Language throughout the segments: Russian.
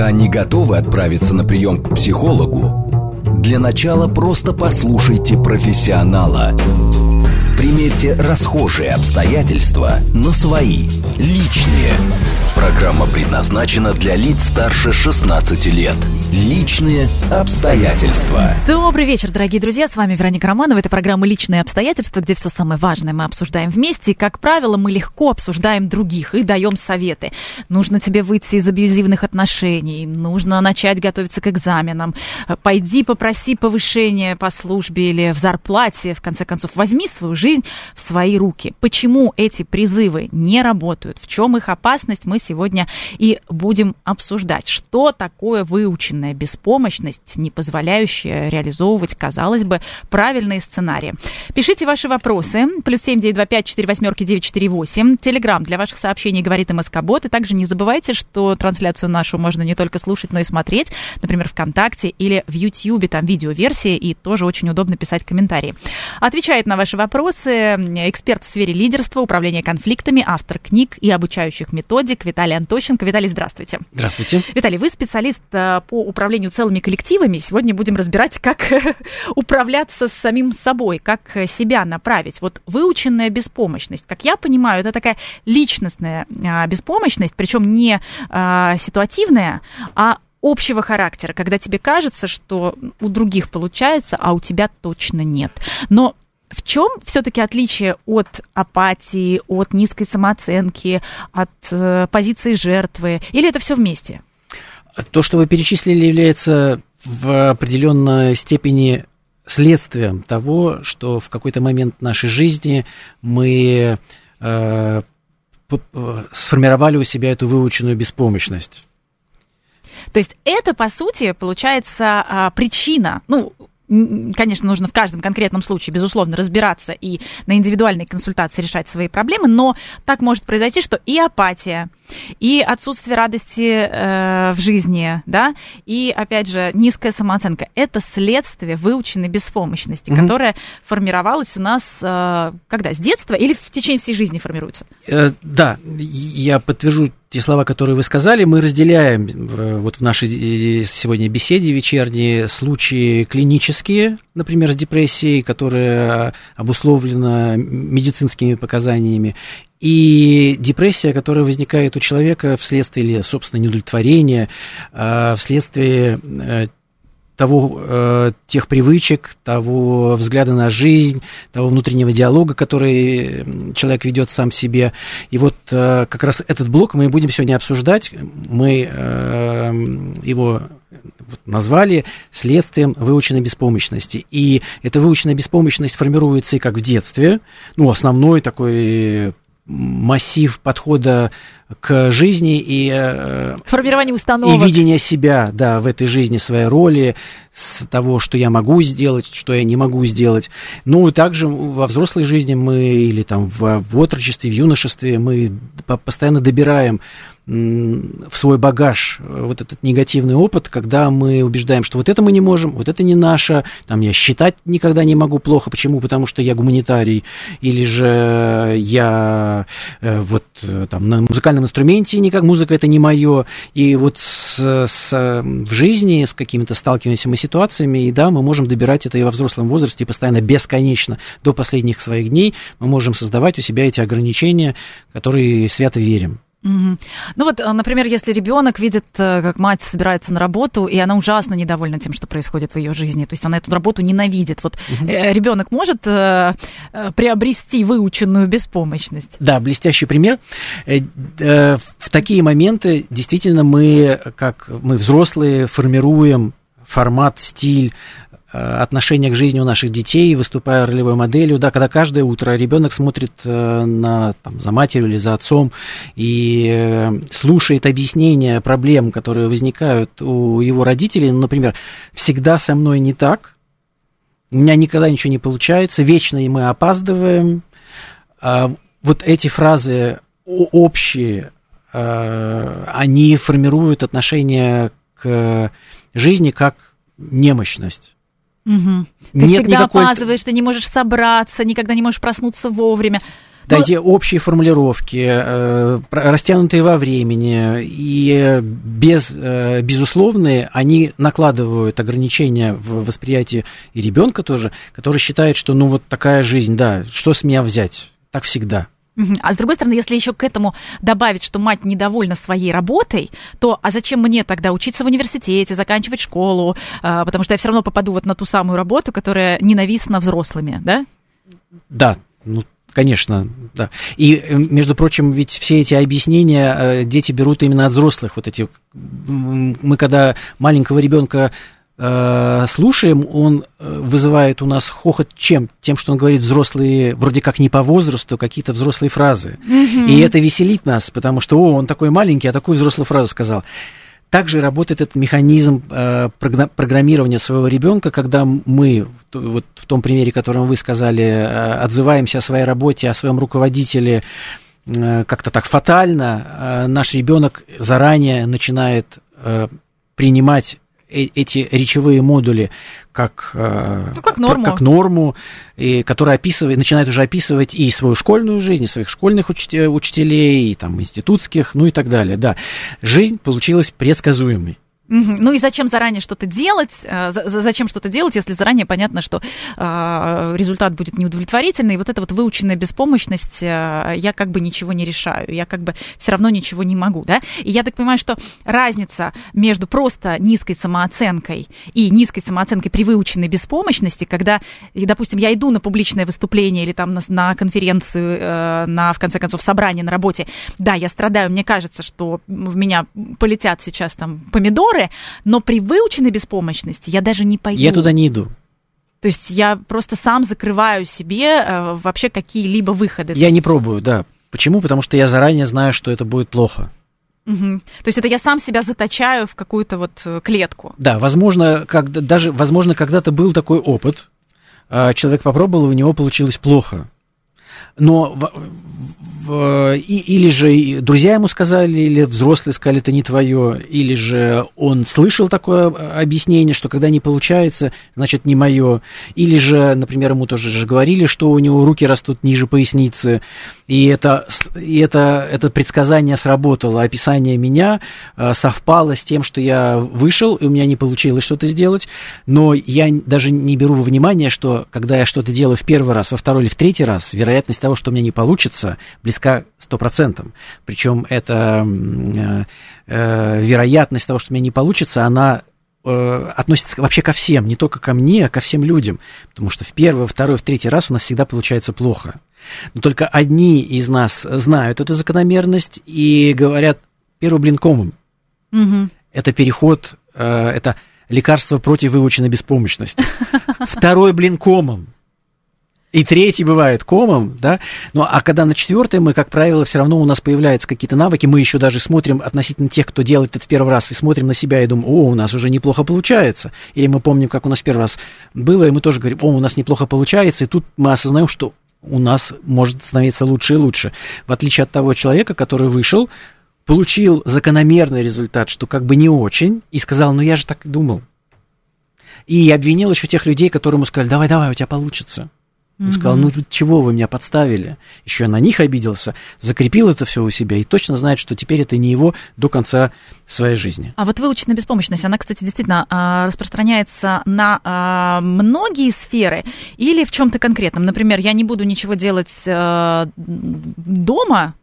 пока не готовы отправиться на прием к психологу, для начала просто послушайте профессионала. Примерьте расхожие обстоятельства на свои, личные. Программа предназначена для лиц старше 16 лет. Личные обстоятельства. Добрый вечер, дорогие друзья. С вами Вероника Романова. Это программа «Личные обстоятельства», где все самое важное мы обсуждаем вместе. И, как правило, мы легко обсуждаем других и даем советы. Нужно тебе выйти из абьюзивных отношений. Нужно начать готовиться к экзаменам. Пойди попроси повышения по службе или в зарплате. В конце концов, возьми свою жизнь в свои руки. Почему эти призывы не работают? В чем их опасность? Мы сегодня и будем обсуждать. Что такое выученное полная беспомощность, не позволяющая реализовывать, казалось бы, правильные сценарии. Пишите ваши вопросы. Плюс семь девять два пять четыре восьмерки девять четыре восемь. Телеграмм для ваших сообщений говорит МСК-бот. И также не забывайте, что трансляцию нашу можно не только слушать, но и смотреть, например, ВКонтакте или в Ютьюбе. Там видеоверсия, и тоже очень удобно писать комментарии. Отвечает на ваши вопросы эксперт в сфере лидерства, управления конфликтами, автор книг и обучающих методик Виталий Антощенко. Виталий, здравствуйте. Здравствуйте. Виталий, вы специалист э, по управлению целыми коллективами. Сегодня будем разбирать, как управляться с самим собой, как себя направить. Вот выученная беспомощность, как я понимаю, это такая личностная а, беспомощность, причем не а, ситуативная, а общего характера, когда тебе кажется, что у других получается, а у тебя точно нет. Но в чем все-таки отличие от апатии, от низкой самооценки, от э, позиции жертвы? Или это все вместе? То, что вы перечислили, является в определенной степени следствием того, что в какой-то момент нашей жизни мы э, сформировали у себя эту выученную беспомощность. То есть это, по сути, получается а, причина, ну, конечно, нужно в каждом конкретном случае, безусловно, разбираться и на индивидуальной консультации решать свои проблемы, но так может произойти, что и апатия, и отсутствие радости э, в жизни, да, и, опять же, низкая самооценка. Это следствие выученной беспомощности, mm-hmm. которая формировалась у нас э, когда? С детства или в течение всей жизни формируется? Э, да, я подтвержу те слова, которые вы сказали, мы разделяем вот в нашей э, сегодня беседе вечерней случаи клинические, например, с депрессией, которая обусловлена медицинскими показаниями, и депрессия, которая возникает у человека вследствие или, собственно, неудовлетворения, а, вследствие э, того, э, тех привычек, того взгляда на жизнь, того внутреннего диалога, который человек ведет сам себе. И вот э, как раз этот блок мы будем сегодня обсуждать. Мы его назвали следствием выученной беспомощности. И эта выученная беспомощность формируется и как в детстве, ну, основной такой массив подхода к жизни и э, формирование установок и видение себя, да, в этой жизни своей роли, с того, что я могу сделать, что я не могу сделать. Ну и также во взрослой жизни мы или там в, в отрочестве, в юношестве мы постоянно добираем в свой багаж э, вот этот негативный опыт, когда мы убеждаем, что вот это мы не можем, вот это не наше, там я считать никогда не могу плохо, почему? Потому что я гуманитарий, или же я э, вот э, там на музыкальном инструменте никак, музыка это не мое, и вот с, с, в жизни с какими-то сталкиваемся мы ситуациями, и да, мы можем добирать это и во взрослом возрасте, постоянно бесконечно до последних своих дней мы можем создавать у себя эти ограничения, которые свято верим. Угу. Ну вот, э, например, если ребенок видит, э, как мать собирается на работу, и она ужасно недовольна тем, что происходит в ее жизни, то есть она эту работу ненавидит. Вот угу. ребенок может э, приобрести выученную беспомощность? Да, блестящий пример. В такие моменты действительно мы, как мы взрослые, формируем формат, стиль, Э, отношение к жизни у наших детей, выступая ролевой моделью, да, когда каждое утро ребенок смотрит э, на, там, за матерью или за отцом и э, слушает объяснения проблем, которые возникают у его родителей, ну, например, всегда со мной не так, у меня никогда ничего не получается, вечно и мы опаздываем. А вот эти фразы общие, они формируют отношение к жизни как немощность. Угу. Ты Нет всегда никакой... опаздываешь, ты не можешь собраться, никогда не можешь проснуться вовремя. Да, эти общие формулировки, э, растянутые во времени и без, э, безусловные, они накладывают ограничения в восприятии и ребенка тоже, который считает, что ну вот такая жизнь, да, что с меня взять? Так всегда. А с другой стороны, если еще к этому добавить, что мать недовольна своей работой, то а зачем мне тогда учиться в университете, заканчивать школу, а, потому что я все равно попаду вот на ту самую работу, которая ненавистна взрослыми, да? Да, ну Конечно, да. И, э, между прочим, ведь все эти объяснения э, дети берут именно от взрослых. Вот эти, мы когда маленького ребенка Э, слушаем, он э, вызывает у нас хохот чем? Тем, что он говорит взрослые, вроде как не по возрасту, какие-то взрослые фразы. Mm-hmm. И это веселит нас, потому что, о, он такой маленький, а такую взрослую фразу сказал. Также работает этот механизм э, программирования своего ребенка, когда мы, вот в том примере, которым вы сказали, э, отзываемся о своей работе, о своем руководителе э, как-то так фатально, э, наш ребенок заранее начинает э, принимать эти речевые модули как, э, ну, как норму, как норму и, которая описывает, начинает уже описывать и свою школьную жизнь, и своих школьных учителей, и там, институтских, ну и так далее. Да, жизнь получилась предсказуемой. Ну и зачем заранее что-то делать? Э, зачем что-то делать, если заранее понятно, что э, результат будет неудовлетворительный? И вот эта вот выученная беспомощность, э, я как бы ничего не решаю, я как бы все равно ничего не могу, да? И я так понимаю, что разница между просто низкой самооценкой и низкой самооценкой при выученной беспомощности, когда, допустим, я иду на публичное выступление или там на, на конференцию, на, в конце концов, собрание на работе, да, я страдаю, мне кажется, что в меня полетят сейчас там помидоры, меры, но при выученной беспомощности я даже не пойду. Я туда не иду. То есть я просто сам закрываю себе э, вообще какие-либо выходы. Я не пробую, да. Почему? Потому что я заранее знаю, что это будет плохо. Угу. То есть это я сам себя заточаю в какую-то вот э, клетку. Да, возможно, как, даже, возможно, когда-то был такой опыт, а, человек попробовал, и у него получилось плохо. Но в, и, или же друзья ему сказали, или взрослые сказали, это не твое, или же он слышал такое объяснение, что когда не получается, значит не мое, или же, например, ему тоже же говорили, что у него руки растут ниже поясницы, и это, и это, это предсказание сработало, описание меня э, совпало с тем, что я вышел, и у меня не получилось что-то сделать, но я даже не беру во внимание, что когда я что-то делаю в первый раз, во второй или в третий раз, вероятность того, что у меня не получится, близка 100%. Причем эта э, э, вероятность того, что у меня не получится, она э, относится вообще ко всем, не только ко мне, а ко всем людям. Потому что в первый, второй, в третий раз у нас всегда получается плохо. Но только одни из нас знают эту закономерность и говорят первый блин комом. Угу. Это переход, э, это лекарство против выученной беспомощности. Второй блин комом. И третий бывает комом, да. Ну, а когда на четвертый мы, как правило, все равно у нас появляются какие-то навыки, мы еще даже смотрим относительно тех, кто делает это в первый раз, и смотрим на себя и думаем, о, у нас уже неплохо получается. Или мы помним, как у нас первый раз было, и мы тоже говорим, о, у нас неплохо получается, и тут мы осознаем, что у нас может становиться лучше и лучше. В отличие от того человека, который вышел, получил закономерный результат, что как бы не очень, и сказал, ну я же так думал. И обвинил еще тех людей, которые ему сказали, давай, давай, у тебя получится. Он угу. сказал, ну чего вы меня подставили? Еще на них обиделся, закрепил это все у себя и точно знает, что теперь это не его до конца своей жизни. А вот выученная беспомощность, она, кстати, действительно а, распространяется на а, многие сферы или в чем-то конкретном. Например, я не буду ничего делать а, дома,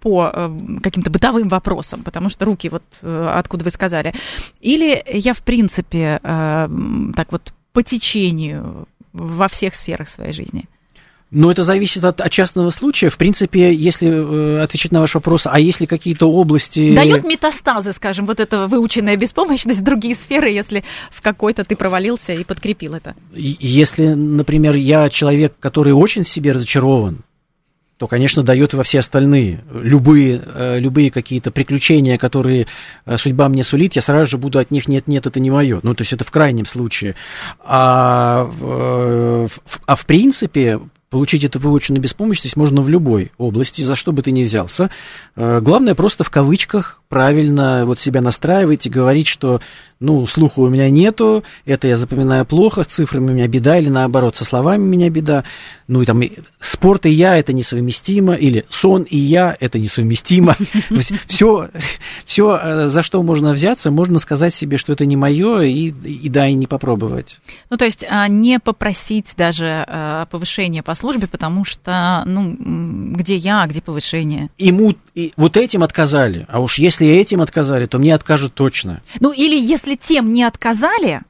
по каким-то бытовым вопросам, потому что руки, вот откуда вы сказали. Или я, в принципе, так вот по течению во всех сферах своей жизни? Но это зависит от, от частного случая. В принципе, если э, отвечать на ваш вопрос, а если какие-то области... Дает метастазы, скажем, вот эта выученная беспомощность в другие сферы, если в какой-то ты провалился и подкрепил это? Если, например, я человек, который очень в себе разочарован, то, конечно, дает во все остальные. Любые, э, любые какие-то приключения, которые э, судьба мне сулит, я сразу же буду от них нет-нет, это не мое. Ну, то есть это в крайнем случае. А, а в принципе, Получить эту выученную беспомощность можно в любой области, за что бы ты ни взялся. Э, главное просто в кавычках правильно вот себя настраивать и говорить, что, ну, слуха у меня нету, это я запоминаю плохо, с цифрами у меня беда, или наоборот, со словами у меня беда. Ну, и там спорт и я это несовместимо, или сон и я это несовместимо. Все, все, э, за что можно взяться, можно сказать себе, что это не мое, и, и да, и не попробовать. Ну, то есть а, не попросить даже э, повышения по службе, потому что, ну, где я, а где повышение? Ему и вот этим отказали, а уж если этим отказали, то мне откажут точно. Ну, или если тем не отказали,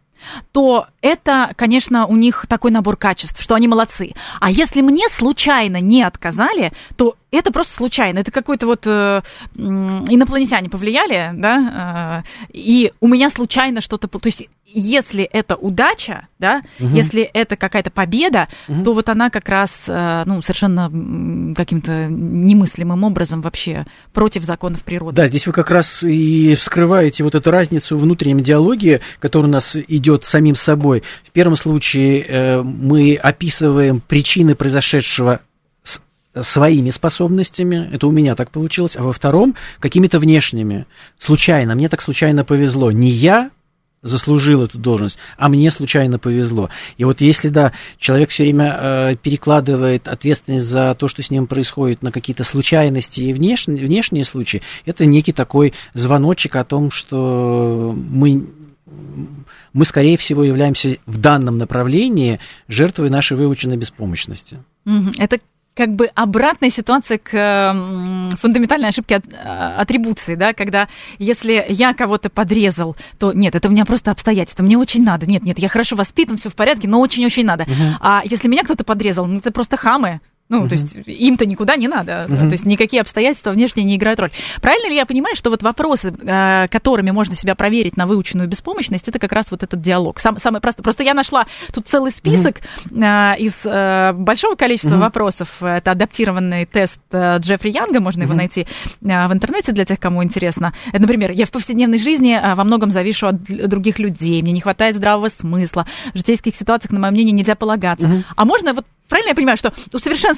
то это, конечно, у них такой набор качеств, что они молодцы. А если мне случайно не отказали, то это просто случайно. Это какой-то вот э, инопланетяне повлияли, да, э, и у меня случайно что-то... То есть если это удача, да, угу. если это какая-то победа, угу. то вот она как раз, э, ну, совершенно каким-то немыслимым образом вообще против законов природы. Да, здесь вы как раз и вскрываете вот эту разницу в внутреннем диалоге, который у нас идет самим собой. В первом случае э, мы описываем причины произошедшего своими способностями, это у меня так получилось, а во втором какими-то внешними. Случайно, мне так случайно повезло. Не я заслужил эту должность, а мне случайно повезло. И вот если, да, человек все время э, перекладывает ответственность за то, что с ним происходит, на какие-то случайности и внешние, внешние случаи, это некий такой звоночек о том, что мы мы, скорее всего, являемся в данном направлении жертвой нашей выученной беспомощности. Это как бы обратная ситуация к фундаментальной ошибке от, а, атрибуции, да, когда если я кого-то подрезал, то нет, это у меня просто обстоятельства, мне очень надо, нет, нет, я хорошо воспитан, все в порядке, но очень-очень надо. Угу. А если меня кто-то подрезал, ну это просто хамы, ну, угу. то есть им-то никуда не надо, угу. то есть никакие обстоятельства внешние не играют роль. Правильно ли я понимаю, что вот вопросы, э, которыми можно себя проверить на выученную беспомощность, это как раз вот этот диалог? Сам, самый простой. Просто я нашла тут целый список угу. из э, большого количества угу. вопросов. Это адаптированный тест Джеффри Янга, можно угу. его найти в интернете для тех, кому интересно. Например, я в повседневной жизни во многом завишу от других людей, мне не хватает здравого смысла, в житейских ситуациях, на мое мнение, нельзя полагаться. Угу. А можно вот правильно я понимаю, что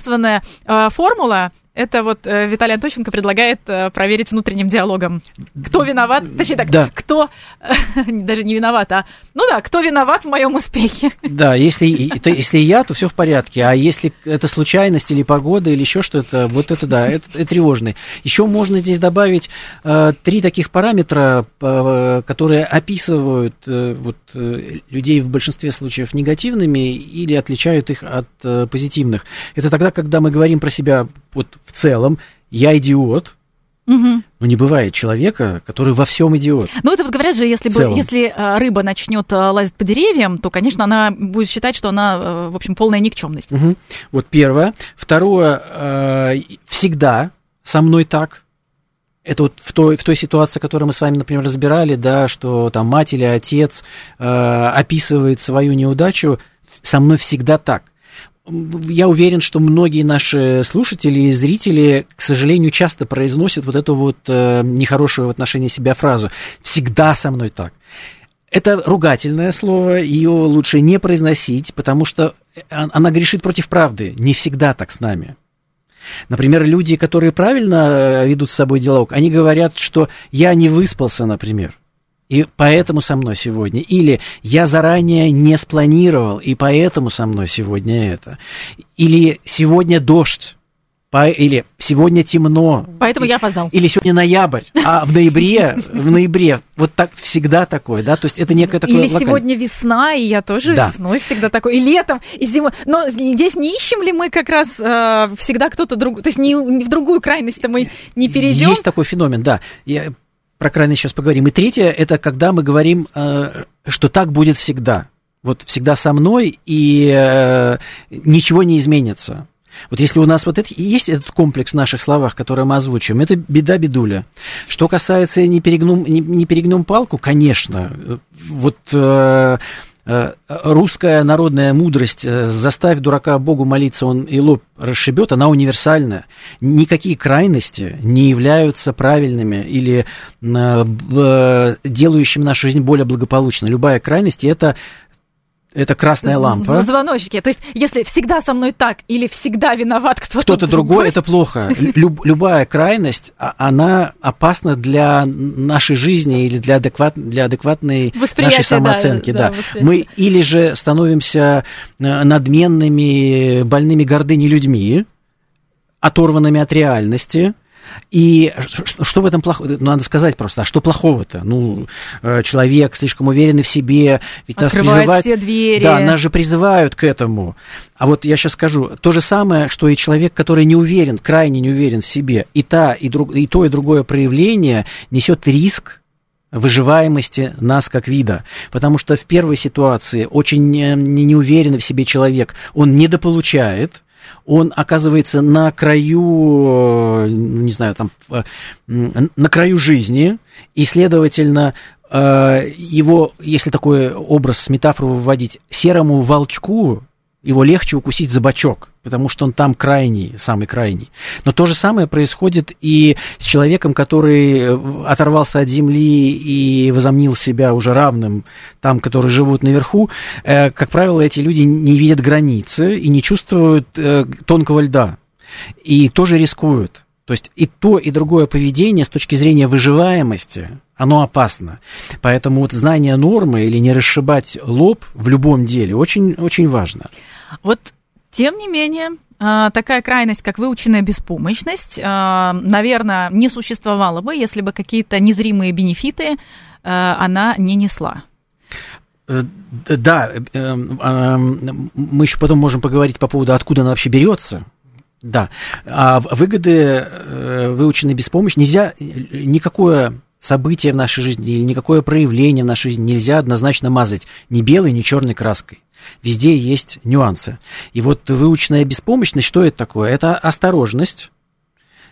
усовершенствованная э, формула это вот э, Виталий Антощенко предлагает э, проверить внутренним диалогом. Кто виноват? Точнее так, да. кто э, даже не виноват, а ну да, кто виноват в моем успехе? Да, если, это, если я, то все в порядке. А если это случайность или погода или еще что-то, вот это да, это, это тревожный. Еще можно здесь добавить э, три таких параметра, э, которые описывают э, вот, э, людей в большинстве случаев негативными или отличают их от э, позитивных. Это тогда, когда мы говорим про себя вот в целом я идиот, Угу. Но не бывает человека, который во всем идиот. Ну, это вот говорят же, если, бы, если э, рыба начнет э, лазить по деревьям, то, конечно, она будет считать, что она, э, в общем, полная никчемность. Угу. Вот первое. Второе, всегда со мной так. Это вот в той, в той ситуации, которую мы с вами, например, разбирали, да, что там мать или отец э, описывает свою неудачу, со мной всегда так я уверен, что многие наши слушатели и зрители, к сожалению, часто произносят вот эту вот э, нехорошую в отношении себя фразу «всегда со мной так». Это ругательное слово, ее лучше не произносить, потому что э, она грешит против правды. Не всегда так с нами. Например, люди, которые правильно э, ведут с собой диалог, они говорят, что я не выспался, например. И поэтому со мной сегодня. Или я заранее не спланировал, и поэтому со мной сегодня это. Или сегодня дождь. По, или сегодня темно. Поэтому и, я опоздал. Или сегодня ноябрь. А в ноябре, в ноябре вот так всегда такое, да? То есть это некое такое... Или сегодня весна, и я тоже да. весной всегда такой. И летом, и зимой. Но здесь не ищем ли мы как раз э, всегда кто-то другой? То есть не, не в другую крайность-то мы не перейдем? Есть такой феномен, да. Я про крайность сейчас поговорим. И третье, это когда мы говорим, э, что так будет всегда. Вот всегда со мной, и э, ничего не изменится. Вот если у нас вот это, есть этот комплекс в наших словах, которые мы озвучиваем, это беда-бедуля. Что касается не перегнум, не, не перегнем палку, конечно, вот э, Э, русская народная мудрость э, «заставь дурака Богу молиться, он и лоб расшибет», она универсальная. Никакие крайности не являются правильными или э, делающими нашу жизнь более благополучной. Любая крайность – это это красная лампа. Звоночки. То есть, если всегда со мной так или всегда виноват кто-то, кто-то другой, другой, это плохо. Люб, любая крайность, а, она опасна для нашей жизни или для, адекват, для адекватной нашей самооценки. Да, да. Да. Мы или же становимся э, надменными, больными гордыней людьми, оторванными от реальности, и что в этом плохого? Ну, надо сказать просто, а что плохого-то? Ну, э, человек слишком уверенный в себе, ведь Открывает нас призывают... все двери. Да, нас же призывают к этому. А вот я сейчас скажу, то же самое, что и человек, который не уверен, крайне не уверен в себе, и, та, и, друг, и то, и другое проявление несет риск выживаемости нас как вида. Потому что в первой ситуации очень неуверенный в себе человек, он недополучает, он оказывается на краю, э, не знаю, там, э, на краю жизни, и, следовательно, э, его, если такой образ, метафору вводить, серому волчку его легче укусить за бочок, потому что он там крайний, самый крайний. Но то же самое происходит и с человеком, который э, оторвался от земли и возомнил себя уже равным там, которые живут наверху. Э, как правило, эти люди не видят границы и не чувствуют э, тонкого льда. И тоже рискуют. То есть и то, и другое поведение с точки зрения выживаемости, оно опасно. Поэтому вот знание нормы или не расшибать лоб в любом деле очень, очень важно. Вот, тем не менее, а, такая крайность, как выученная беспомощность, а, наверное, не существовала бы, если бы какие-то незримые бенефиты а, она не несла. Э, да, э, э, мы еще потом можем поговорить по поводу, откуда она вообще берется. Да, а выгоды выученной беспомощности нельзя никакое событие в нашей жизни или никакое проявление в нашей жизни нельзя однозначно мазать ни белой, ни черной краской. Везде есть нюансы. И вот выученная беспомощность, что это такое? Это осторожность,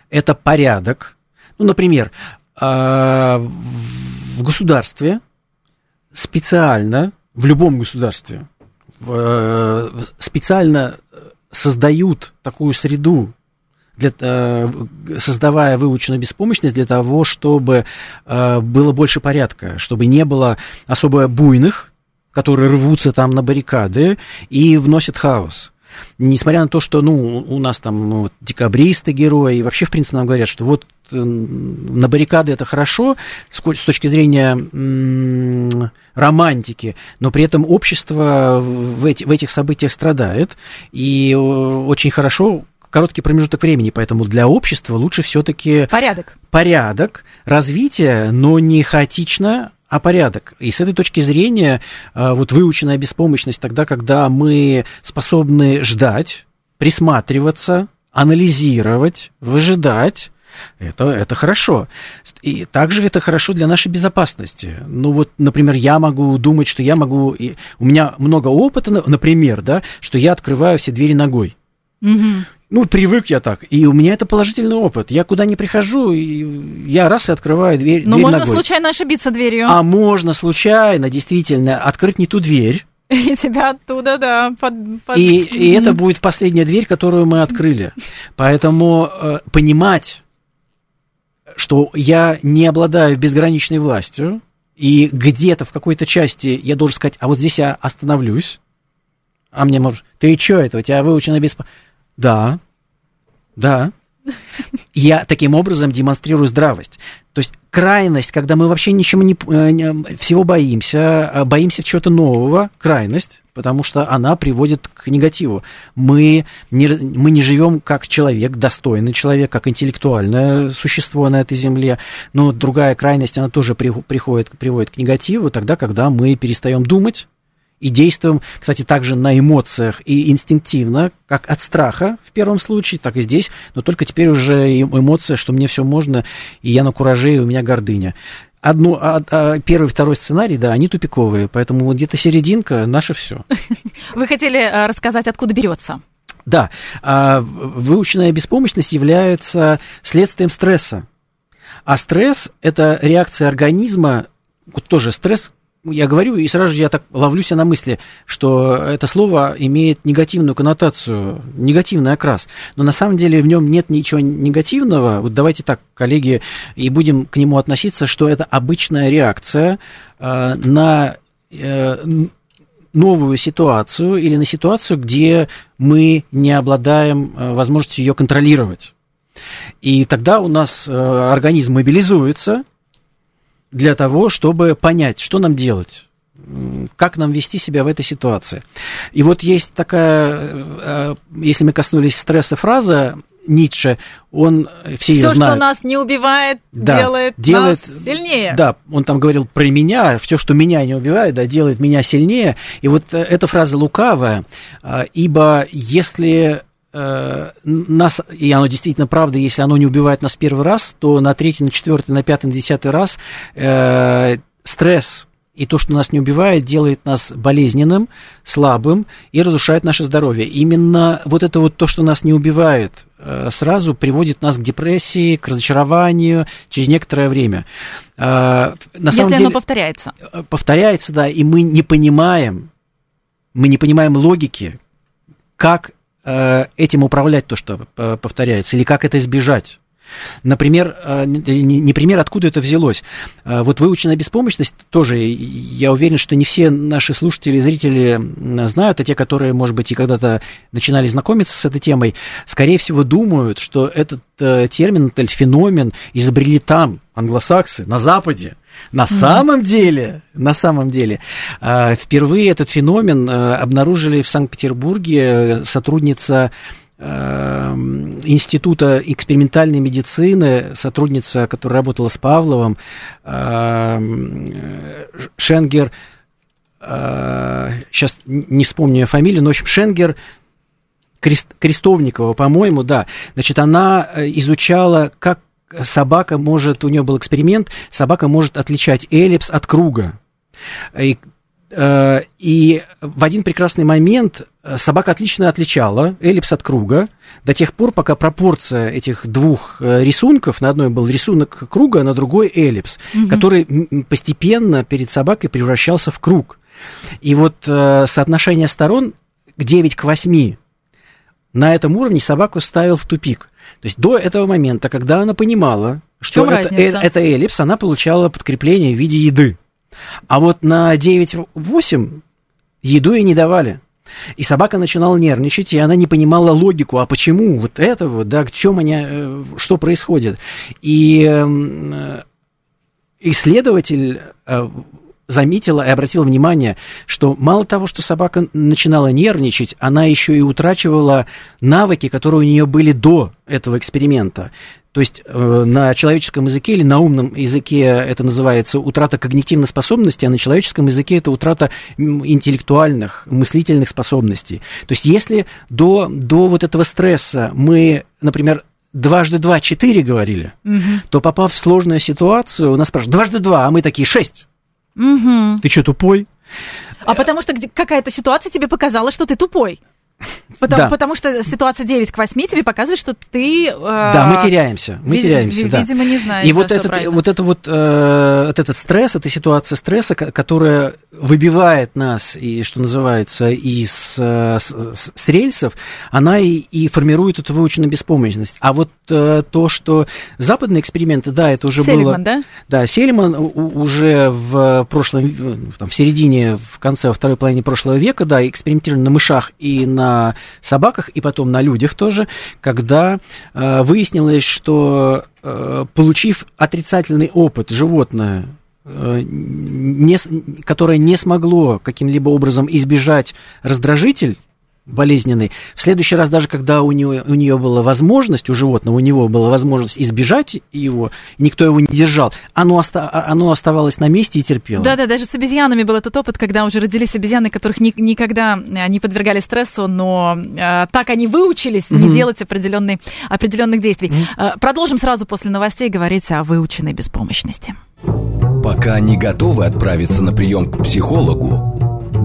это порядок. Ну, например, а, в государстве специально, в любом государстве, э, специально создают такую среду, для, э, создавая выученную беспомощность для того, чтобы э, было больше порядка, чтобы не было особо буйных которые рвутся там на баррикады и вносят хаос. Несмотря на то, что, ну, у нас там ну, декабристы герои, и вообще, в принципе, нам говорят, что вот э, на баррикады это хорошо с точки зрения м- романтики, но при этом общество в, эти, в этих событиях страдает, и очень хорошо короткий промежуток времени, поэтому для общества лучше все-таки порядок, порядок, развитие, но не хаотично, а порядок. И с этой точки зрения а, вот выученная беспомощность тогда, когда мы способны ждать, присматриваться, анализировать, выжидать, это, это хорошо. И также это хорошо для нашей безопасности. Ну вот, например, я могу думать, что я могу... У меня много опыта, например, да, что я открываю все двери ногой. Угу. Ну, привык я так. И у меня это положительный опыт. Я куда не прихожу, и я раз и открываю дверь. Но дверь можно ногой. случайно ошибиться дверью. А можно случайно, действительно, открыть не ту дверь. И тебя оттуда, да, под... под... И, и это будет последняя дверь, которую мы открыли. Поэтому э, понимать, что я не обладаю безграничной властью, и где-то в какой-то части я должен сказать, а вот здесь я остановлюсь, а мне может, ты что это, у тебя выучено без... Да, да. Я таким образом демонстрирую здравость. То есть крайность, когда мы вообще ничего не, э, всего боимся, а боимся чего-то нового, крайность, потому что она приводит к негативу. Мы не, мы не живем как человек, достойный человек, как интеллектуальное существо на этой земле, но другая крайность, она тоже приходит, приводит к негативу, тогда, когда мы перестаем думать, и действуем, кстати, также на эмоциях и инстинктивно, как от страха в первом случае, так и здесь, но только теперь уже эмоция, что мне все можно, и я на кураже, и у меня гордыня. Одну, а, а, первый, второй сценарий, да, они тупиковые, поэтому вот где-то серединка наше все. Вы хотели а, рассказать, откуда берется? Да, а, выученная беспомощность является следствием стресса. А стресс – это реакция организма, вот тоже стресс, я говорю, и сразу же я так ловлю себя на мысли, что это слово имеет негативную коннотацию, негативный окрас. Но на самом деле в нем нет ничего негативного. Вот давайте так, коллеги, и будем к нему относиться, что это обычная реакция э, на, э, новую ситуацию или на ситуацию, где мы не обладаем э, возможностью ее контролировать. И тогда у нас э, организм мобилизуется для того, чтобы понять, что нам делать как нам вести себя в этой ситуации. И вот есть такая, если мы коснулись стресса, фраза Ницше, он все ее знают. Все, что нас не убивает, да, делает, делает нас сильнее. Да, он там говорил про меня, все, что меня не убивает, да, делает меня сильнее. И вот э, эта фраза лукавая, ибо если э, нас, и оно действительно правда, если оно не убивает нас первый раз, то на третий, на четвертый, на пятый, на десятый раз э, стресс и то, что нас не убивает, делает нас болезненным, слабым и разрушает наше здоровье. Именно вот это вот то, что нас не убивает, э, сразу приводит нас к депрессии, к разочарованию через некоторое время. Э, на Если самом деле, оно повторяется. Э, повторяется, да, и мы не понимаем, мы не понимаем логики, как этим управлять то, что повторяется, или как это избежать. Например, э, не пример, откуда это взялось. Э, вот выученная беспомощность тоже, я уверен, что не все наши слушатели и зрители знают, а те, которые, может быть, и когда-то начинали знакомиться с этой темой, скорее всего, думают, что этот э, термин, этот феномен изобрели там, англосаксы, на Западе. На mm-hmm. самом деле, на самом деле, впервые этот феномен обнаружили в Санкт-Петербурге сотрудница Эм, Института экспериментальной медицины, сотрудница, которая работала с Павловым, Шенгер, сейчас э, не вспомню ее фамилию, но, в общем, Шенгер Крестовникова, по-моему, да. Значит, она э, изучала, как собака может, у нее был эксперимент, собака может отличать эллипс от круга. И Э, и в один прекрасный момент э, собака отлично отличала эллипс от круга до тех пор, пока пропорция этих двух э, рисунков, на одной был рисунок круга, а на другой эллипс, угу. который постепенно перед собакой превращался в круг. И вот соотношение сторон 9 к 8 на этом уровне собаку ставил в тупик. То есть до этого момента, когда она понимала, что это, это эллипс, она получала подкрепление в виде еды. А вот на 9-8 еду ей не давали. И собака начинала нервничать, и она не понимала логику, а почему вот это вот, да, к чему они, э, что происходит. И э, исследователь э, заметила и обратила внимание, что мало того, что собака начинала нервничать, она еще и утрачивала навыки, которые у нее были до этого эксперимента. То есть э, на человеческом языке или на умном языке это называется утрата когнитивной способности, а на человеческом языке это утрата интеллектуальных, мыслительных способностей. То есть если до, до вот этого стресса мы, например, дважды два четыре говорили, угу. то попав в сложную ситуацию, у нас спрашивают, дважды два, а мы такие шесть. Угу. Ты что, тупой? А потому что какая-то ситуация тебе показала, что ты тупой. Потому, да. потому что ситуация 9 к 8 тебе показывает, что ты... Э, да, мы теряемся. Мы вид- теряемся, да. Видимо, не знаешь. И вот, этот, вот это вот, э, вот этот стресс, эта ситуация стресса, которая выбивает нас, и, что называется, из э, с, с рельсов, она и, и формирует эту выученную беспомощность. А вот э, то, что западные эксперименты, да, это уже Селиман, было... да? Да, Селиман уже в прошлом, там, в середине, в конце, во второй половине прошлого века, да, экспериментировали на мышах и на собаках и потом на людях тоже, когда э, выяснилось, что э, получив отрицательный опыт животное э, не, которое не смогло каким-либо образом избежать раздражитель, болезненный. В следующий раз, даже когда у нее, у нее была возможность, у животного, у него была возможность избежать его, никто его не держал, оно, оста, а, оно оставалось на месте и терпело. Да-да, даже с обезьянами был этот опыт, когда уже родились обезьяны, которых ни, никогда э, не подвергали стрессу, но э, так они выучились mm-hmm. не делать определенных, определенных действий. Mm-hmm. Э, продолжим сразу после новостей говорить о выученной беспомощности. Пока не готовы отправиться на прием к психологу,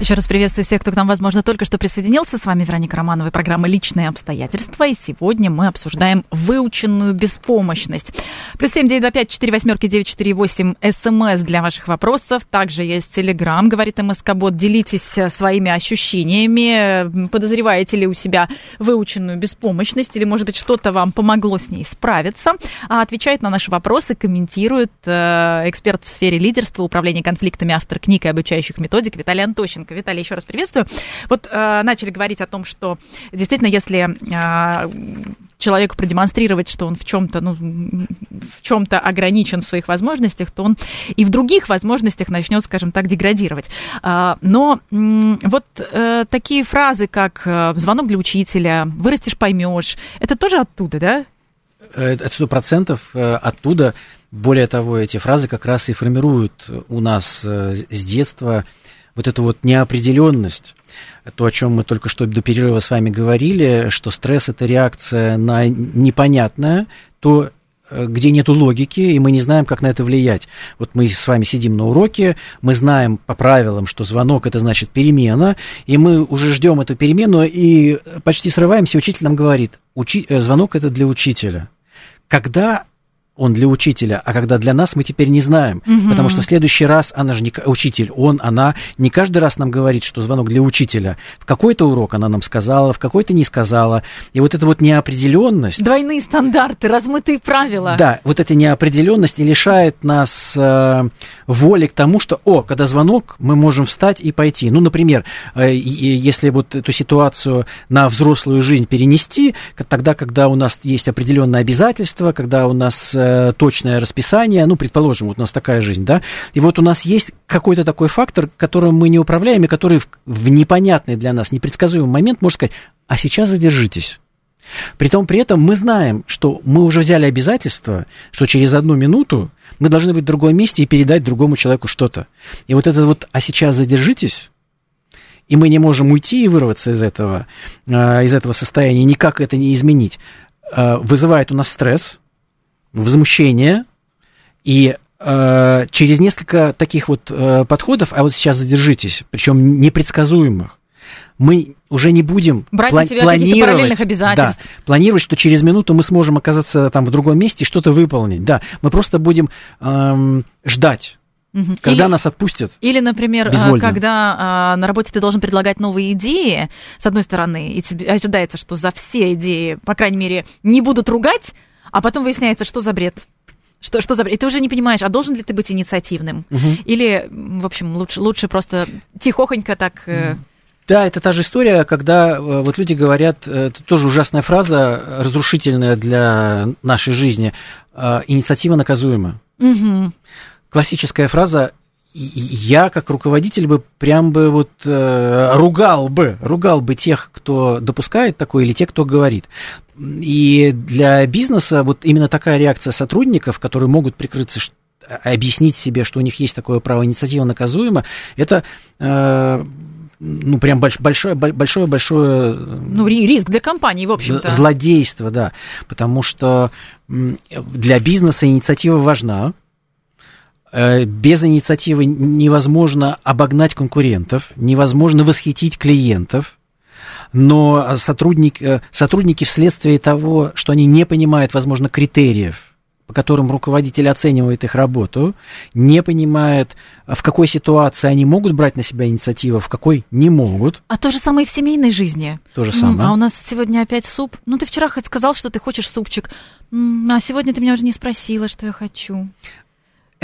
Еще раз приветствую всех, кто к нам, возможно, только что присоединился. С вами Вероника Романова, программа «Личные обстоятельства». И сегодня мы обсуждаем выученную беспомощность. Плюс семь девять два пять четыре восьмерки девять четыре восемь СМС для ваших вопросов. Также есть Телеграм, говорит МСК-бот. Делитесь э, своими ощущениями. Подозреваете ли у себя выученную беспомощность? Или, может быть, что-то вам помогло с ней справиться? А отвечает на наши вопросы, комментирует э, эксперт в сфере лидерства, управления конфликтами, автор книг и обучающих методик Виталий Антощенко. Романенко. Виталий, еще раз приветствую. Вот э, начали говорить о том, что действительно, если э, человеку продемонстрировать, что он в чем-то, ну, в чем-то ограничен в своих возможностях, то он и в других возможностях начнет, скажем так, деградировать. А, но вот э, такие фразы, как э, звонок для учителя, вырастешь, поймешь, это тоже оттуда, да? Э, это сто процентов оттуда. Более того, эти фразы как раз и формируют у нас с детства вот эту вот неопределенность, то, о чем мы только что до перерыва с вами говорили, что стресс это реакция на непонятное, то э, где нету логики, и мы не знаем, как на это влиять. Вот мы с вами сидим на уроке, мы знаем по правилам, что звонок это значит перемена, и мы уже ждем эту перемену и почти срываемся, учитель нам говорит, учи... Э, звонок это для учителя. Когда он для учителя, а когда для нас, мы теперь не знаем. Угу. Потому что в следующий раз она же не учитель, он, она не каждый раз нам говорит, что звонок для учителя. В какой-то урок она нам сказала, в какой-то не сказала. И вот эта вот неопределенность. Двойные стандарты, размытые правила. Да, вот эта неопределенность и лишает нас э, воли к тому, что, о, когда звонок, мы можем встать и пойти. Ну, например, э, если вот эту ситуацию на взрослую жизнь перенести, тогда, когда у нас есть определенные обязательства, когда у нас э, точное расписание, ну, предположим, вот у нас такая жизнь, да, и вот у нас есть какой-то такой фактор, которым мы не управляем, и который в, в непонятный для нас, непредсказуемый момент может сказать, а сейчас задержитесь. Притом при этом мы знаем, что мы уже взяли обязательство, что через одну минуту мы должны быть в другом месте и передать другому человеку что-то. И вот это вот «а сейчас задержитесь», и мы не можем уйти и вырваться из этого, э, из этого состояния, никак это не изменить, э, вызывает у нас стресс, возмущение, и э, через несколько таких вот э, подходов, а вот сейчас задержитесь, причем непредсказуемых, мы уже не будем Брать пла- себя планировать, да, планировать, что через минуту мы сможем оказаться там в другом месте и что-то выполнить. Да, мы просто будем эм, ждать. Угу. Когда или, нас отпустят? Или, например, безвольно. когда а, на работе ты должен предлагать новые идеи, с одной стороны, и тебе ожидается, что за все идеи, по крайней мере, не будут ругать, а потом выясняется, что за бред. Что, что за бред? И ты уже не понимаешь, а должен ли ты быть инициативным? Угу. Или, в общем, лучше, лучше просто тихохонько так... Э, да, это та же история, когда э, вот люди говорят, э, это тоже ужасная фраза, разрушительная для нашей жизни, инициатива наказуема. Угу. Классическая фраза я как руководитель бы прям бы вот э, ругал бы, ругал бы тех, кто допускает такое, или тех, кто говорит. И для бизнеса вот именно такая реакция сотрудников, которые могут прикрыться объяснить себе, что у них есть такое право инициатива наказуемо, это э, ну, прям больш, большое, большое, большое... Ну, риск для компании, в общем-то. Злодейство, да. Потому что для бизнеса инициатива важна, без инициативы невозможно обогнать конкурентов, невозможно восхитить клиентов, но сотрудник, э, сотрудники вследствие того, что они не понимают, возможно, критериев, по которым руководитель оценивает их работу, не понимает, в какой ситуации они могут брать на себя инициативу, в какой не могут. А то же самое и в семейной жизни. То же самое. А у нас сегодня опять суп. Ну, ты вчера хоть сказал, что ты хочешь супчик. А сегодня ты меня уже не спросила, что я хочу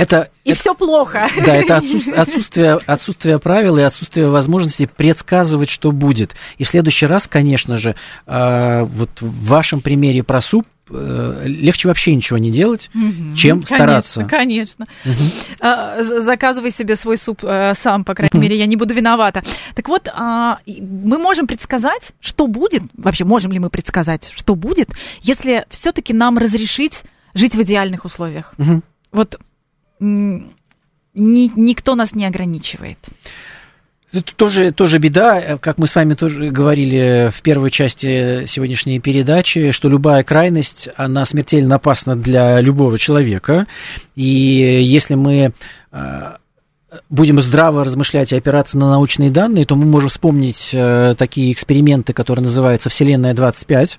это, и это, все плохо. Да, это отсутствие, отсутствие, отсутствие правил и отсутствие возможности предсказывать, что будет. И в следующий раз, конечно же, э, вот в вашем примере про суп э, легче вообще ничего не делать, угу, чем конечно, стараться. Конечно. Угу. Заказывай себе свой суп э, сам, по крайней угу. мере, я не буду виновата. Так вот, а, мы можем предсказать, что будет, вообще можем ли мы предсказать, что будет, если все-таки нам разрешить жить в идеальных условиях. Угу. Вот ни, никто нас не ограничивает. Это тоже, тоже беда, как мы с вами тоже говорили в первой части сегодняшней передачи, что любая крайность, она смертельно опасна для любого человека. И если мы э, будем здраво размышлять и опираться на научные данные, то мы можем вспомнить э, такие эксперименты, которые называются «Вселенная 25».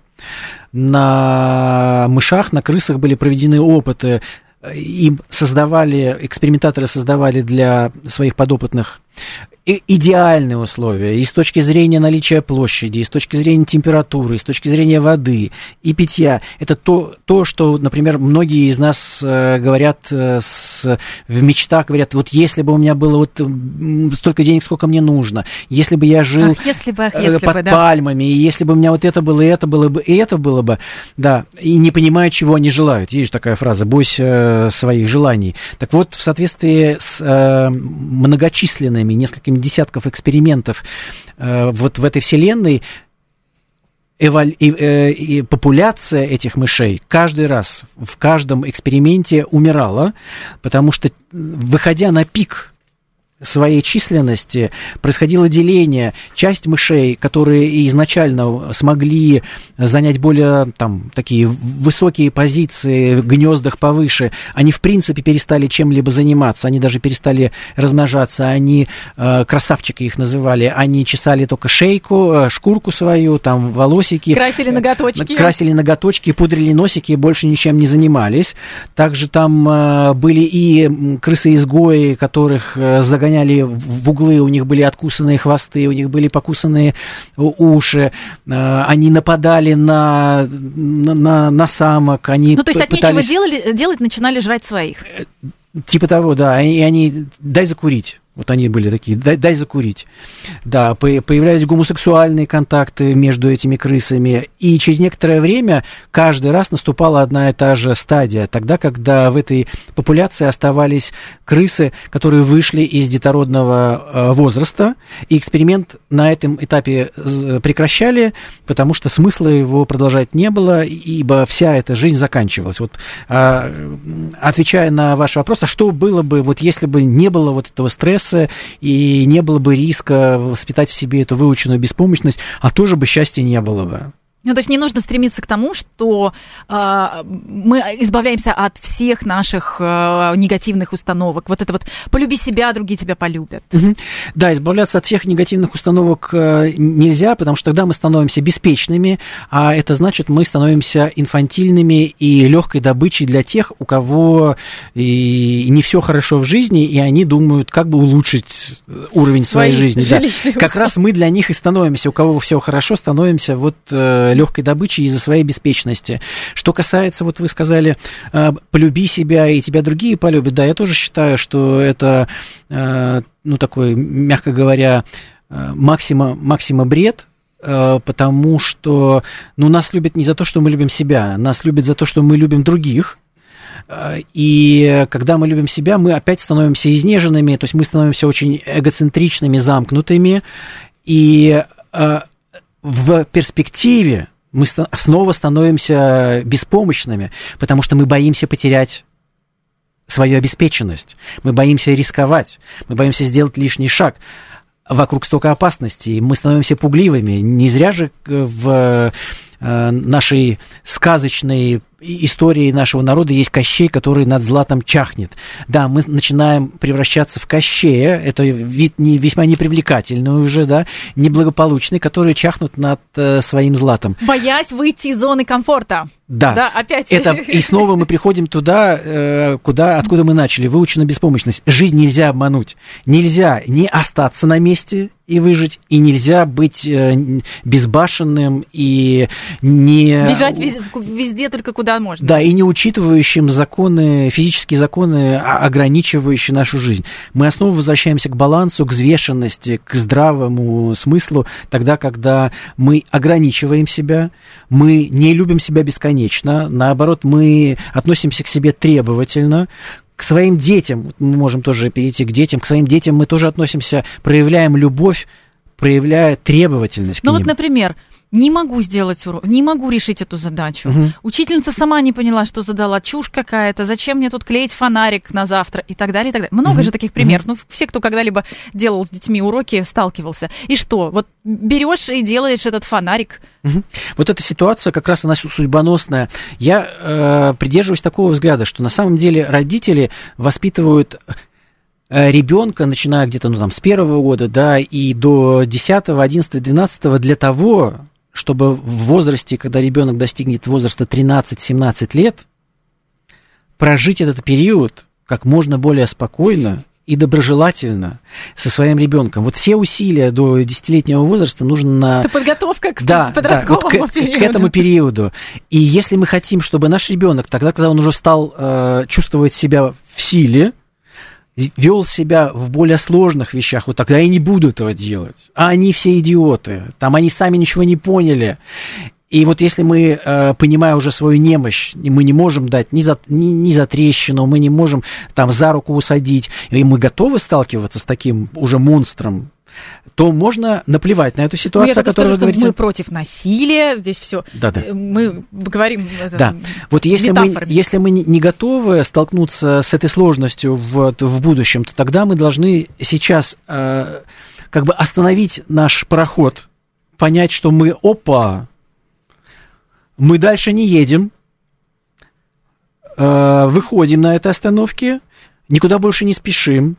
На мышах, на крысах были проведены опыты, им создавали, экспериментаторы создавали для своих подопытных идеальные условия и с точки зрения наличия площади, и с точки зрения температуры, и с точки зрения воды и питья. Это то, то что, например, многие из нас э, говорят э, с, в мечтах, говорят, вот если бы у меня было вот столько денег, сколько мне нужно, если бы я жил ах, если бы, ах, если под бы, да. пальмами, и если бы у меня вот это было, и это было бы, и это было бы, да, и не понимая, чего они желают. Есть такая фраза, бойся э, своих желаний. Так вот, в соответствии с э, многочисленными, несколькими десятков экспериментов э, вот в этой вселенной, эволь... и, э, и популяция этих мышей каждый раз в каждом эксперименте умирала, потому что, выходя на пик своей численности происходило деление. Часть мышей, которые изначально смогли занять более там, такие высокие позиции в гнездах повыше, они в принципе перестали чем-либо заниматься, они даже перестали размножаться, они, э, красавчики их называли, они чесали только шейку, э, шкурку свою, там волосики. Красили ноготочки. Красили ноготочки, пудрили носики и больше ничем не занимались. Также там э, были и крысы-изгои, которых э, загоняли загоняли в углы, у них были откусанные хвосты, у них были покусанные уши, э, они нападали на, на, на самок, они Ну, то есть от пытались... нечего делали, делать начинали жрать своих? Э, типа того, да, и они, дай закурить. Вот они были такие, дай, дай закурить. Да, появлялись гомосексуальные контакты между этими крысами. И через некоторое время каждый раз наступала одна и та же стадия. Тогда, когда в этой популяции оставались крысы, которые вышли из детородного э, возраста. И эксперимент на этом этапе прекращали, потому что смысла его продолжать не было, ибо вся эта жизнь заканчивалась. Вот, а, отвечая на ваш вопрос, а что было бы, вот если бы не было вот этого стресса, стресса и не было бы риска воспитать в себе эту выученную беспомощность, а тоже бы счастья не было бы. Ну, то есть не нужно стремиться к тому, что э, мы избавляемся от всех наших э, негативных установок. Вот это вот полюби себя, другие тебя полюбят. Угу. Да, избавляться от всех негативных установок э, нельзя, потому что тогда мы становимся беспечными, а это значит, мы становимся инфантильными и легкой добычей для тех, у кого и не все хорошо в жизни, и они думают, как бы улучшить уровень своей, своей жизни. Да. Как раз мы для них и становимся, у кого все хорошо, становимся вот э, легкой добычей из-за своей беспечности. Что касается, вот вы сказали, э, полюби себя, и тебя другие полюбят, да, я тоже считаю, что это, э, ну, такой, мягко говоря, э, максима, максима бред, потому что, ну, нас любят не за то, что мы любим себя, нас любят за то, что мы любим других, и когда мы любим себя, мы опять становимся изнеженными, то есть мы становимся очень эгоцентричными, замкнутыми, и в перспективе мы снова становимся беспомощными, потому что мы боимся потерять свою обеспеченность, мы боимся рисковать, мы боимся сделать лишний шаг. Вокруг столько опасностей, мы становимся пугливыми. Не зря же в э, нашей сказочной истории нашего народа есть Кощей, который над златом чахнет. Да, мы начинаем превращаться в Кощея, это вид не, весьма непривлекательный уже, да, неблагополучный, которые чахнут над э, своим златом. Боясь выйти из зоны комфорта. Да. Да, опять. Это, и снова мы приходим туда, э, куда, откуда мы начали, выучена беспомощность. Жизнь нельзя обмануть. Нельзя не остаться на месте и выжить, и нельзя быть э, безбашенным и не... Бежать везде, везде только куда можно. Да, и не учитывающим законы, физические законы, а, ограничивающие нашу жизнь. Мы снова возвращаемся к балансу, к взвешенности, к здравому смыслу, тогда, когда мы ограничиваем себя, мы не любим себя бесконечно, наоборот, мы относимся к себе требовательно, к своим детям, мы можем тоже перейти к детям, к своим детям мы тоже относимся, проявляем любовь, проявляя требовательность. Ну вот, например, не могу сделать урок, не могу решить эту задачу. Угу. Учительница сама не поняла, что задала чушь какая-то, зачем мне тут клеить фонарик на завтра и так далее, и так далее. Много угу. же таких примеров. Угу. Ну, все, кто когда-либо делал с детьми уроки, сталкивался. И что? Вот берешь и делаешь этот фонарик. Угу. Вот эта ситуация как раз она судьбоносная. Я э, придерживаюсь такого взгляда, что на самом деле родители воспитывают ребенка, начиная где-то ну, там, с первого года, да, и до 10, 11, 12, для того, чтобы в возрасте, когда ребенок достигнет возраста 13-17 лет, прожить этот период как можно более спокойно и доброжелательно со своим ребенком. Вот все усилия до десятилетнего возраста нужно на... Это подготовка к да, подростковому да, вот к, периоду. К этому периоду. И если мы хотим, чтобы наш ребенок, тогда, когда он уже стал э, чувствовать себя в силе, вел себя в более сложных вещах, вот тогда я не буду этого делать. А они все идиоты. Там они сами ничего не поняли. И вот если мы, э, понимая уже свою немощь, мы не можем дать ни за, ни, ни за трещину, мы не можем там за руку усадить, и мы готовы сталкиваться с таким уже монстром, то можно наплевать на эту ситуацию, ну, о которой скажу, вы говорите. Мы против насилия, здесь все. Да, да. Мы говорим. Это, да. Вот если мы, если мы не готовы столкнуться с этой сложностью в, в будущем, то тогда мы должны сейчас э, как бы остановить наш пароход, понять, что мы, опа, мы дальше не едем, э, выходим на этой остановке, никуда больше не спешим.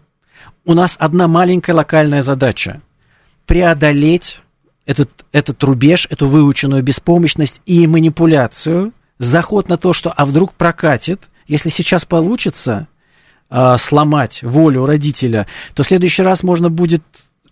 У нас одна маленькая локальная задача – преодолеть этот, этот рубеж, эту выученную беспомощность и манипуляцию, заход на то, что а вдруг прокатит, если сейчас получится э, сломать волю родителя, то в следующий раз можно будет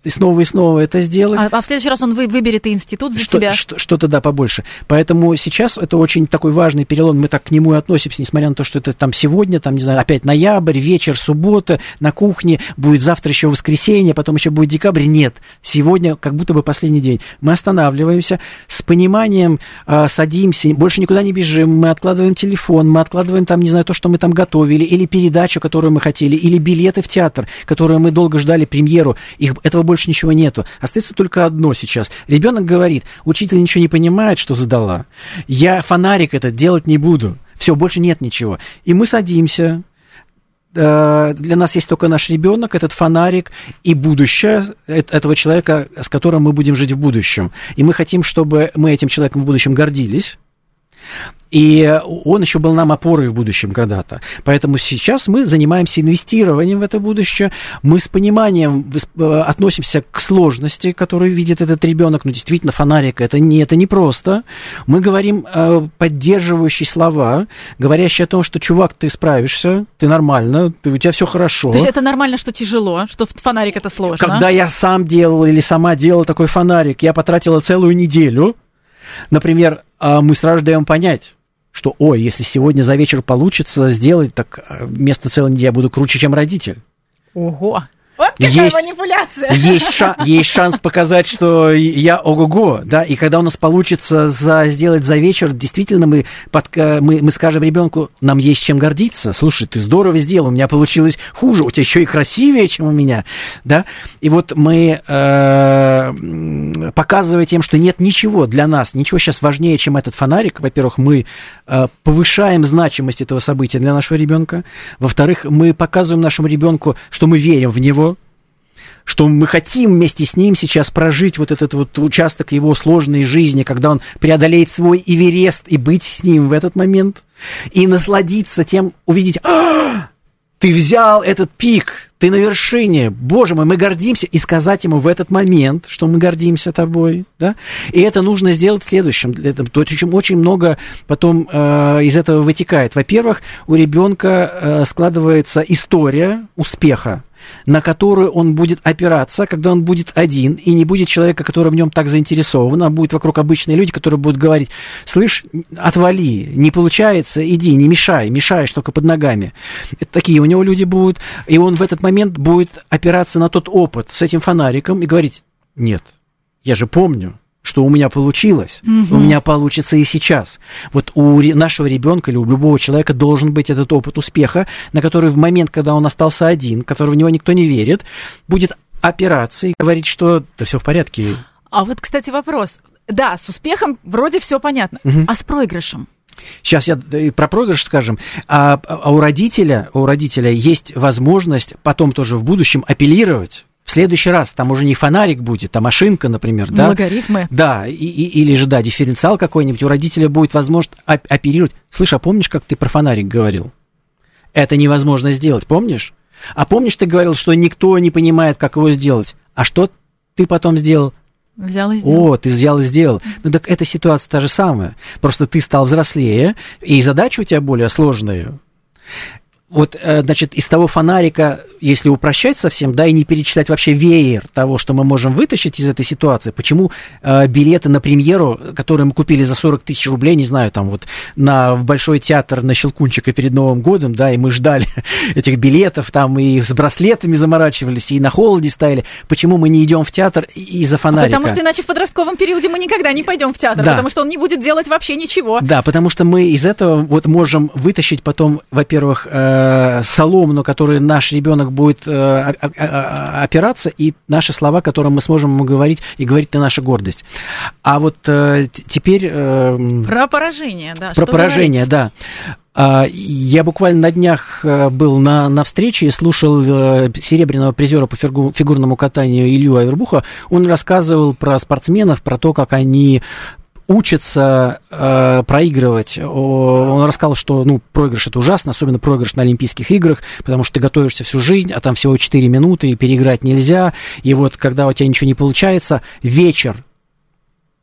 и снова и снова это сделать. А, а в следующий раз он вы, выберет и институт за что, тебя. Что, что-то, да, побольше. Поэтому сейчас это очень такой важный перелом. Мы так к нему и относимся, несмотря на то, что это там сегодня, там, не знаю, опять ноябрь, вечер, суббота, на кухне, будет завтра еще воскресенье, потом еще будет декабрь. Нет, сегодня как будто бы последний день. Мы останавливаемся, с пониманием э, садимся, больше никуда не бежим, мы откладываем телефон, мы откладываем там, не знаю, то, что мы там готовили, или передачу, которую мы хотели, или билеты в театр, которые мы долго ждали, премьеру. Их, этого больше ничего нету. Остается только одно сейчас. Ребенок говорит, учитель ничего не понимает, что задала. Я фонарик этот делать не буду. Все, больше нет ничего. И мы садимся, э, для нас есть только наш ребенок, этот фонарик и будущее этого человека, с которым мы будем жить в будущем. И мы хотим, чтобы мы этим человеком в будущем гордились. И он еще был нам опорой в будущем когда-то. Поэтому сейчас мы занимаемся инвестированием в это будущее. Мы с пониманием э, относимся к сложности, которую видит этот ребенок. Ну, действительно, фонарик это не, это не просто. Мы говорим э, поддерживающие слова, говорящие о том, что чувак, ты справишься, ты нормально, ты, у тебя все хорошо. То есть это нормально, что тяжело, что фонарик это сложно. Когда я сам делал или сама делала такой фонарик, я потратила целую неделю. Например, а мы сразу даем понять, что, ой, если сегодня за вечер получится сделать, так вместо целой недели я буду круче, чем родитель. Ого! Вот какая есть, манипуляция. Есть, ша- есть шанс показать, что я ого-го, да, и когда у нас получится за, сделать за вечер, действительно мы, под, мы, мы скажем ребенку, нам есть чем гордиться. Слушай, ты здорово сделал, у меня получилось хуже, у тебя еще и красивее, чем у меня, да. И вот мы, э, показывая тем, что нет ничего для нас, ничего сейчас важнее, чем этот фонарик, во-первых, мы э, повышаем значимость этого события для нашего ребенка, во-вторых, мы показываем нашему ребенку, что мы верим в него, что мы хотим вместе с ним сейчас прожить вот этот вот участок его сложной жизни, когда он преодолеет свой Эверест и быть с ним в этот момент, и насладиться тем, увидеть, а, ты взял этот пик, ты на вершине, боже мой, мы гордимся, и сказать ему в этот момент, что мы гордимся тобой, да, и это нужно сделать следующим, это, то, очень, очень много потом э, из этого вытекает. Во-первых, у ребенка э, складывается история успеха, на которую он будет опираться, когда он будет один, и не будет человека, который в нем так заинтересован, а будет вокруг обычные люди, которые будут говорить, слышь, отвали, не получается, иди, не мешай, мешаешь только под ногами. Это такие у него люди будут, и он в этот момент будет опираться на тот опыт с этим фонариком и говорить, нет, я же помню, что у меня получилось, угу. у меня получится и сейчас. Вот у нашего ребенка или у любого человека должен быть этот опыт успеха, на который в момент, когда он остался один, который в него никто не верит, будет опираться и говорить, что да все в порядке. А вот, кстати, вопрос. Да, с успехом вроде все понятно, угу. а с проигрышем? Сейчас я про проигрыш скажем. А, а у родителя, у родителя есть возможность потом тоже в будущем апеллировать в следующий раз там уже не фонарик будет, а машинка, например, да? Логарифмы. Да, и, и, или же, да, дифференциал какой-нибудь, у родителя будет возможность оперировать. Слышь, а помнишь, как ты про фонарик говорил? Это невозможно сделать, помнишь? А помнишь, ты говорил, что никто не понимает, как его сделать? А что ты потом сделал? Взял и сделал. О, ты взял и сделал. Ну так эта ситуация та же самая. Просто ты стал взрослее, и задача у тебя более сложная вот, э, значит, из того фонарика, если упрощать совсем, да, и не перечислять вообще веер того, что мы можем вытащить из этой ситуации, почему э, билеты на премьеру, которые мы купили за 40 тысяч рублей, не знаю, там вот на, в Большой театр на Щелкунчика перед Новым годом, да, и мы ждали этих билетов, там и с браслетами заморачивались, и на холоде стояли, почему мы не идем в театр из-за фонарика? Потому что иначе в подростковом периоде мы никогда не пойдем в театр, Да. потому что он не будет делать вообще ничего. Да, потому что мы из этого вот можем вытащить потом, во-первых, э, солому, на которой наш ребенок будет э, опираться, и наши слова, которые мы сможем ему говорить, и говорить на наша гордость. А вот э, теперь... э, Про поражение, да. про поражение, говорить? да. А, Я буквально на днях э, был на, на встрече и слушал э, серебряного призера по фигу- фигурному катанию Илью Авербуха. Он рассказывал про спортсменов, про то, как они учатся э, проигрывать. Он рассказал, что ну, проигрыш это ужасно, особенно проигрыш на Олимпийских играх, потому что ты готовишься всю жизнь, а там всего 4 минуты, и переиграть нельзя. И вот когда у тебя ничего не получается, вечер,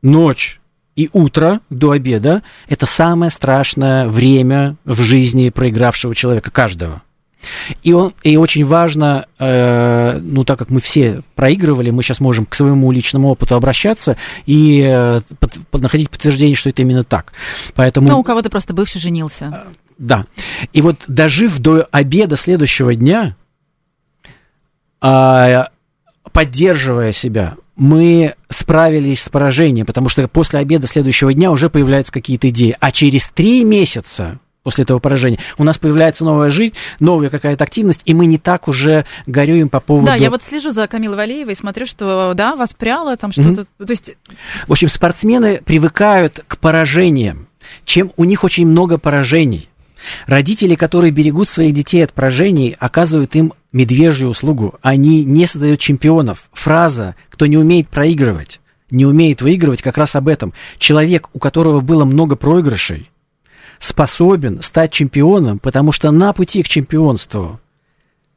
ночь и утро до обеда – это самое страшное время в жизни проигравшего человека, каждого. И, он, и очень важно, э, ну, так как мы все проигрывали, мы сейчас можем к своему личному опыту обращаться и э, под- под- находить подтверждение, что это именно так. Поэтому, Ну, у кого-то просто бывший женился. да. И вот дожив до обеда следующего дня, а, поддерживая себя, мы справились с поражением, потому что после обеда следующего дня уже появляются какие-то идеи. А через три месяца после этого поражения у нас появляется новая жизнь, новая какая-то активность, и мы не так уже горюем по поводу... Да, я вот слежу за Камилой Валеевой и смотрю, что, да, воспряла там что-то. То есть, В общем, спортсмены привыкают к поражениям, чем у них очень много поражений. Родители, которые берегут своих детей от поражений, оказывают им медвежью услугу. Они не создают чемпионов. Фраза «кто не умеет проигрывать, не умеет выигрывать» как раз об этом. Человек, у которого было много проигрышей, способен стать чемпионом, потому что на пути к чемпионству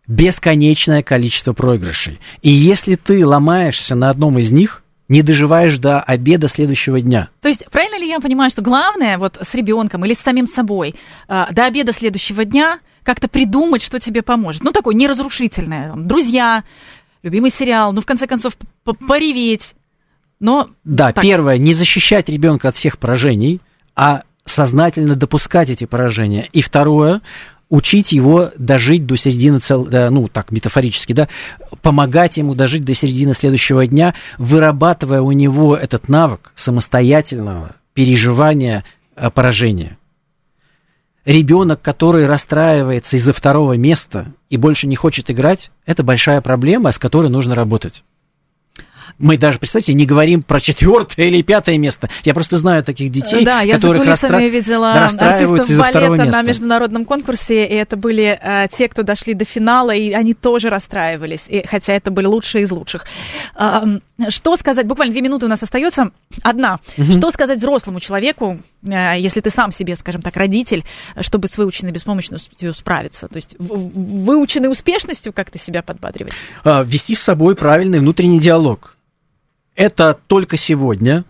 бесконечное количество проигрышей. И если ты ломаешься на одном из них, не доживаешь до обеда следующего дня. то есть, правильно ли я понимаю, что главное вот с ребенком или с самим собой а, до обеда следующего дня как-то придумать, что тебе поможет? Ну, такое неразрушительное. там, друзья, любимый сериал, ну, в конце концов, пореветь. Но Да, Так. первое, не защищать ребенка от всех поражений, а сознательно допускать эти поражения. И второе, учить его дожить до середины, цел... ну, так, метафорически, да, помогать ему дожить до середины следующего дня, вырабатывая у него этот навык самостоятельного переживания э, поражения. Ребенок, который расстраивается из-за второго места и больше не хочет играть, это большая проблема, с которой нужно работать. Мы даже, представьте, не говорим про четвертое или пятое место. Я просто знаю таких детей, да, я за которых кулисами расстра- видела расстраиваются из-за второго балета на места. международном конкурсе, и это были э, те, кто дошли до финала, и они тоже расстраивались, и, хотя это были лучшие из лучших. А, что сказать, буквально две минуты у нас остается, одна. Что сказать взрослому человеку, э, если ты сам себе, скажем так, родитель, чтобы с выученной беспомощностью справиться? То есть выученной успешностью как ты себя подбадривать? А, вести с собой правильный внутренний диалог. Это только сегодня.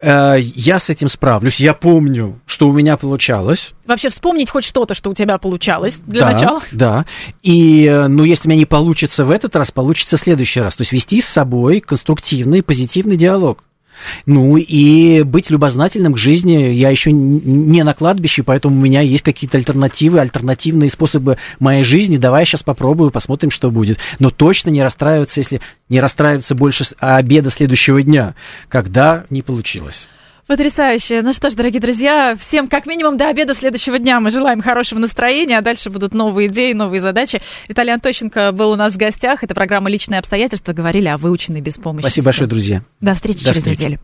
Э, Я с этим справлюсь. Я помню, что у меня получалось. Вообще вспомнить хоть что-то, что у тебя получалось для да, начала. Да. И, э, ну, если у меня не получится в этот раз, получится в следующий раз. То есть вести с собой конструктивный, позитивный диалог. Ну и быть любознательным к жизни. Я еще не на кладбище, поэтому у меня есть какие-то альтернативы, альтернативные способы моей жизни. Давай я сейчас попробую, посмотрим, что будет. Но точно не расстраиваться, если не расстраиваться больше обеда следующего дня, когда не получилось. Потрясающе. Ну что ж, дорогие друзья, всем как минимум до обеда следующего дня мы желаем хорошего настроения, а дальше будут новые идеи, новые задачи. Виталий Антощенко был у нас в гостях. Это программа «Личные обстоятельства». Говорили о выученной беспомощности. Спасибо большое, друзья. До встречи До через встречи. неделю.